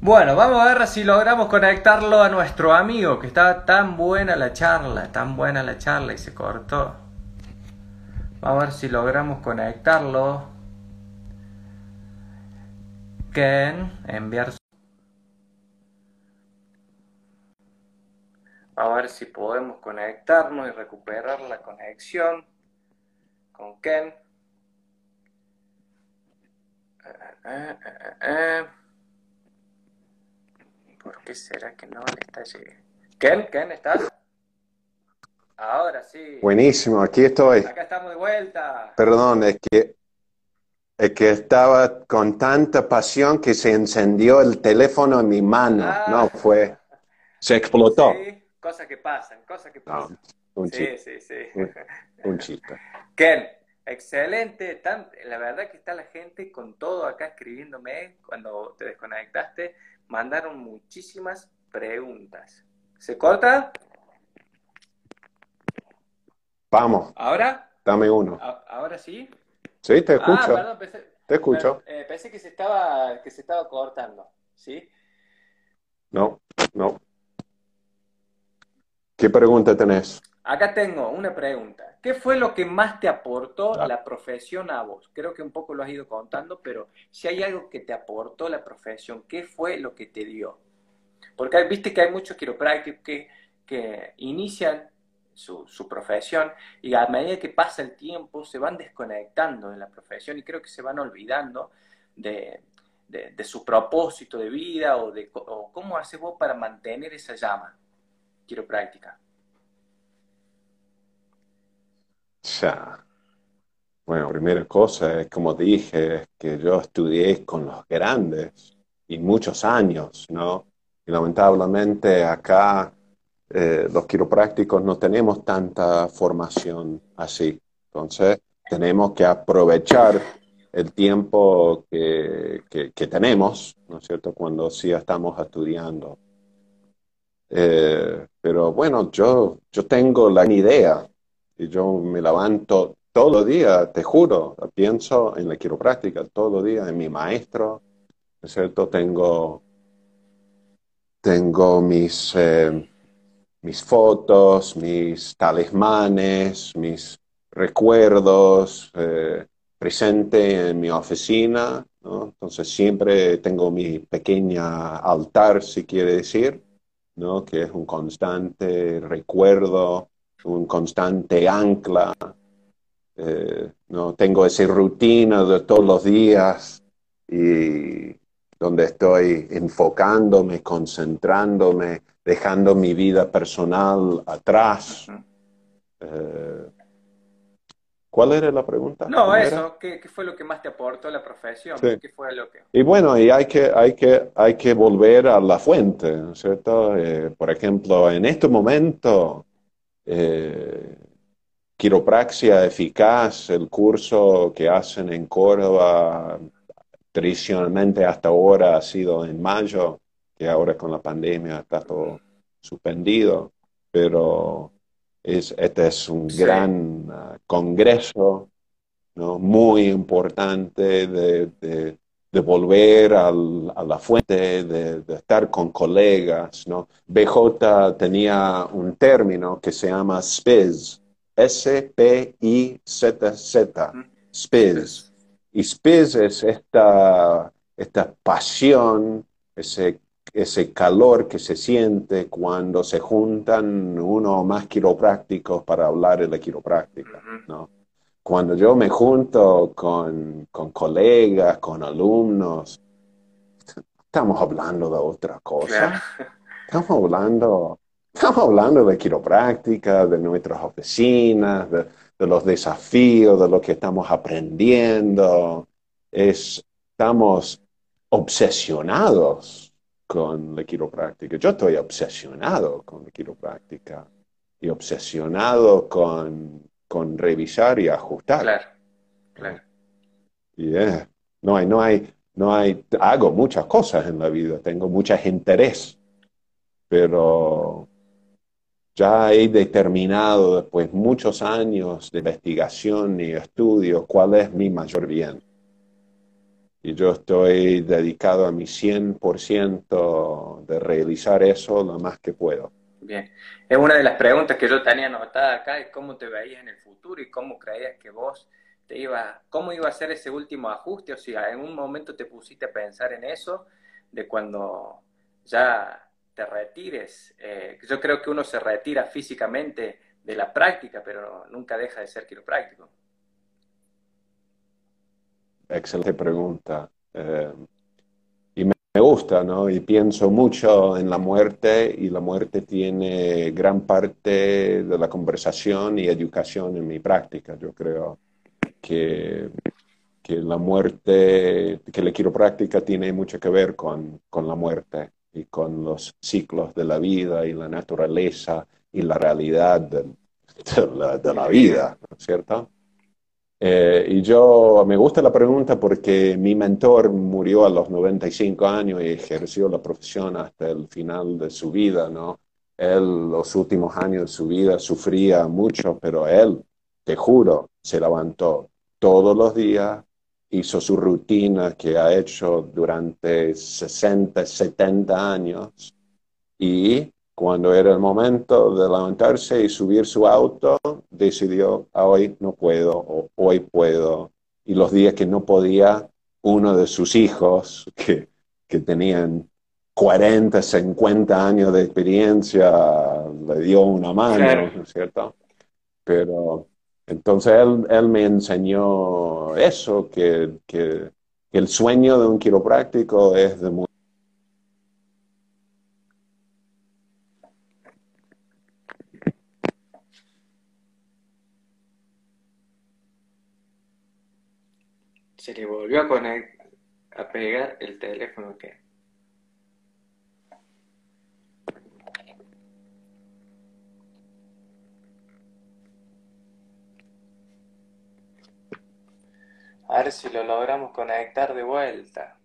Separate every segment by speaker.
Speaker 1: Bueno, vamos a ver si logramos conectarlo a nuestro amigo, que estaba tan buena la charla, tan buena la charla y se cortó. Vamos a ver si logramos conectarlo. Ken, enviar. A ver si podemos conectarnos y recuperar la conexión con Ken. Eh, eh, eh, ¿Por qué será que no le está llegando? Ken, Ken, ¿estás? Ahora sí.
Speaker 2: Buenísimo, aquí estoy.
Speaker 1: Acá estamos de vuelta.
Speaker 2: Perdón, es que, es que estaba con tanta pasión que se encendió el teléfono en mi mano.
Speaker 1: Ah.
Speaker 2: No, fue. Se explotó.
Speaker 1: Sí, cosas que pasan, cosas que
Speaker 2: No,
Speaker 1: pasan.
Speaker 2: un
Speaker 1: sí,
Speaker 2: chiste.
Speaker 1: sí, sí.
Speaker 2: Un, un chiste.
Speaker 1: Ken, excelente. Tan- la verdad que está la gente con todo acá escribiéndome cuando te desconectaste. Mandaron muchísimas preguntas. ¿Se corta?
Speaker 2: Vamos,
Speaker 1: ¿Ahora?
Speaker 2: dame uno.
Speaker 1: ¿Ahora sí?
Speaker 2: Sí, te
Speaker 1: Ah,
Speaker 2: escucho.
Speaker 1: perdón, pensé,
Speaker 2: Te escucho.
Speaker 1: eh, pensé que se estaba, que se estaba cortando. ¿Sí?
Speaker 2: No, no. ¿Qué pregunta tenés?
Speaker 1: Acá tengo una pregunta. ¿Qué fue lo que más te aportó
Speaker 2: Ah.
Speaker 1: la profesión a vos? Creo que un poco lo has ido contando, pero si hay algo que te aportó la profesión, ¿qué fue lo que te dio? Porque viste que hay muchos quiroprácticos que, que inician su, su profesión y a medida que pasa el tiempo se van desconectando de la profesión y creo que se van olvidando de, de- de su propósito de vida o de o cómo haces vos para mantener esa llama quiropráctica.
Speaker 2: Bueno, primera cosa es, como dije, que yo estudié con los grandes y muchos años, ¿no? Y lamentablemente acá eh, los quiroprácticos no tenemos tanta formación así. Entonces, tenemos que aprovechar el tiempo que, que- que tenemos, ¿no es cierto?, cuando sí estamos estudiando. Eh, pero bueno, yo, yo tengo la idea y yo me levanto todos los días, te juro, pienso en la quiropráctica todos los días, en mi maestro, ¿no cierto? Tengo, tengo mis, eh, mis fotos, mis talismanes, mis recuerdos eh, presente en mi oficina, ¿no? Entonces siempre tengo mi pequeña altar, si quiere decir, ¿no? Que es un constante recuerdo, un constante ancla. Eh, ¿no? Tengo esa rutina de todos los días y donde estoy enfocándome, concentrándome, dejando mi vida personal atrás. Eh, ¿cuál era la pregunta?
Speaker 1: No, eso, ¿qué, qué fue lo que más te aportó la profesión?
Speaker 2: Sí.
Speaker 1: ¿Qué fue lo que...
Speaker 2: Y bueno, y hay que, hay que, hay que volver a la fuente, ¿no es cierto? Eh, por ejemplo, en este momento, eh, quiropraxia eficaz, el curso que hacen en Córdoba, tradicionalmente hasta ahora ha sido en mayo, que ahora con la pandemia está todo suspendido, pero es, este es un
Speaker 1: Sí.
Speaker 2: gran ah, congreso, ¿no? Muy importante de, de- de volver a la fuente, de, estar con colegas, ¿no? BJ tenía un término que se llama SPIZ, S-P-I-Z-Z. SPIZ. Y SPIZ es esta, esta pasión, ese, ese calor que se siente cuando se juntan uno o más quiroprácticos para hablar de la quiropráctica. ¿no? Cuando yo me junto con, con colegas, con alumnos, estamos hablando de otra cosa. Estamos hablando, estamos hablando de quiropráctica, de nuestras oficinas, de, de los desafíos, de lo que estamos aprendiendo. Es, estamos obsesionados con la quiropráctica. Yo estoy obsesionado con la quiropráctica y obsesionado con, con revisar y ajustar.
Speaker 1: Claro, claro.
Speaker 2: Y eh, no hay, no hay, no hay, hago muchas cosas en la vida, tengo muchos intereses, pero ya he determinado después muchos años de investigación y estudio cuál es mi mayor bien. y yo estoy dedicado a mi 100% de realizar eso lo más que puedo.
Speaker 1: Bien, es una de las preguntas que yo tenía anotada acá, es cómo te veías en el futuro y cómo creías que vos te iba, cómo iba a ser ese último ajuste, o sea, en un momento te pusiste a pensar en eso, de cuando ya te retires. Eh, yo creo que uno se retira físicamente de la práctica, pero nunca deja de ser quiropráctico.
Speaker 2: Excelente pregunta. Eh, me gusta, ¿no? Y pienso mucho en la muerte y la muerte tiene gran parte de la conversación y educación en mi práctica. Yo creo que, que la muerte, que la quiropráctica tiene mucho que ver con, con la muerte y con los ciclos de la vida y la naturaleza y la realidad de, la, de la, vida, ¿no es cierto? Eh, y yo me gusta la pregunta porque mi mentor murió a los 95 años y ejerció la profesión hasta el final de su vida, ¿no? Él los últimos años de su vida sufría mucho, pero él, te juro, se levantó todos los días, hizo su rutina que ha hecho durante 60, 70 años y cuando era el momento de levantarse y subir su auto, decidió, ah, hoy no puedo o hoy puedo. Y los días que no podía, uno de sus hijos, que, que tenían 40, 50 años de experiencia, le dio una mano, ¿no es cierto? Pero entonces él, él me enseñó eso, que, que, el sueño de un quiropráctico es de
Speaker 1: Se le volvió a, conectar, a pegar el teléfono que... A ver si lo logramos conectar de vuelta.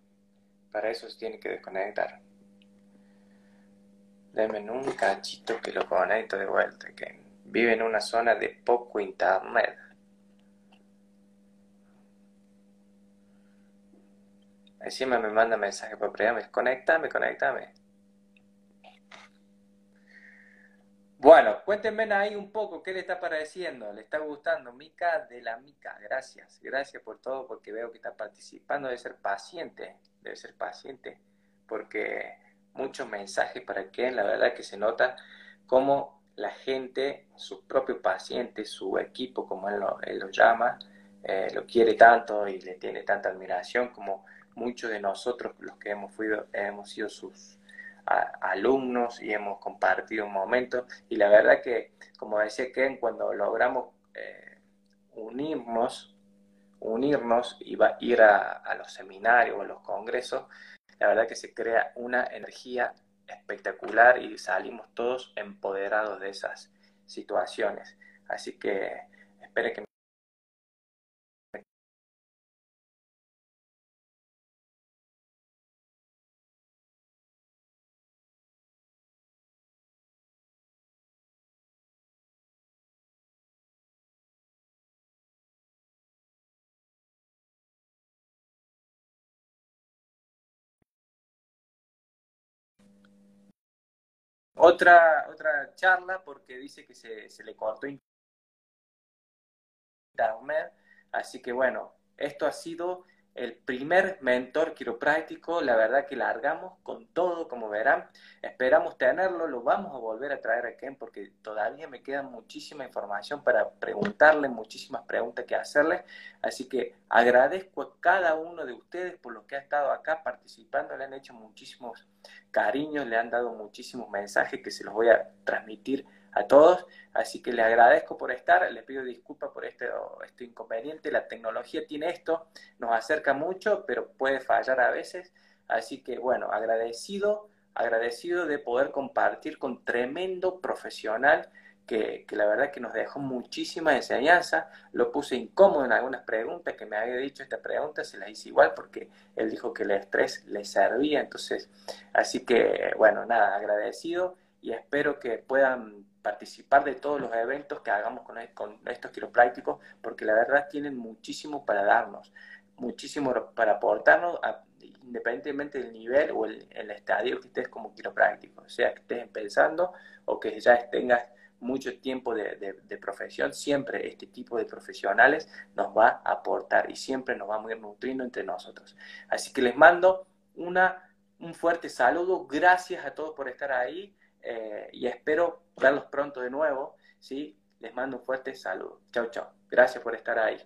Speaker 1: Para eso se tiene que desconectar. Denme un cachito que lo conecto de vuelta, que vive en una zona de poco internet. Encima me manda mensaje por privado, conéctame, conéctame. Bueno, cuéntenme ahí un poco qué le está pareciendo, le está gustando. Mica de la Mica, gracias, gracias por todo, porque veo que está participando. Debe ser paciente, debe ser paciente, porque muchos mensajes para que la verdad que se nota cómo la gente, sus propios pacientes, su equipo, como él lo, llama, eh, lo quiere tanto y le tiene tanta admiración como muchos de nosotros, los que hemos, hemos sido sus alumnos y hemos compartido un momento. Y la verdad que, como decía Ken, cuando logramos eh, unirnos, unirnos y va, ir a, los seminarios o a los congresos, la verdad que se crea una energía espectacular y salimos todos empoderados de esas situaciones. Así que espero que Otra, otra charla porque dice que se, se le cortó internet. Así que bueno, esto ha sido el primer mentor quiropráctico, la verdad que largamos con todo, como verán. Esperamos tenerlo, lo vamos a volver a traer a Ken porque todavía me queda muchísima información para preguntarle, muchísimas preguntas que hacerle. Así que agradezco a cada uno de ustedes por lo que ha estado acá participando, le han hecho muchísimos cariños, le han dado muchísimos mensajes que se los voy a transmitir a todos. Así que les agradezco por estar, les pido disculpas por este, este inconveniente. La tecnología tiene esto, nos acerca mucho, pero puede fallar a veces. Así que bueno, agradecido, agradecido de poder compartir con tremendo profesional que, que, la verdad que nos dejó muchísima enseñanza. Lo puse incómodo en algunas preguntas que me había dicho esta pregunta, se las hice igual porque él dijo que el estrés le servía. Entonces, así que bueno, nada, agradecido y espero que puedan participar de todos los eventos que hagamos con, con estos quiroprácticos, porque la verdad tienen muchísimo para darnos. muchísimo para aportarnos, independientemente del nivel o el, el, estadio que estés como quiropráctico, sea que estés empezando o que ya tengas mucho tiempo de, de, profesión, siempre este tipo de profesionales nos va a aportar y siempre nos vamos a ir nutriendo entre nosotros. Así que les mando una, un fuerte saludo, gracias a todos por estar ahí eh, y espero verlos pronto de nuevo, ¿sí? Les mando un fuerte saludo. Chao, chao. Gracias por estar ahí.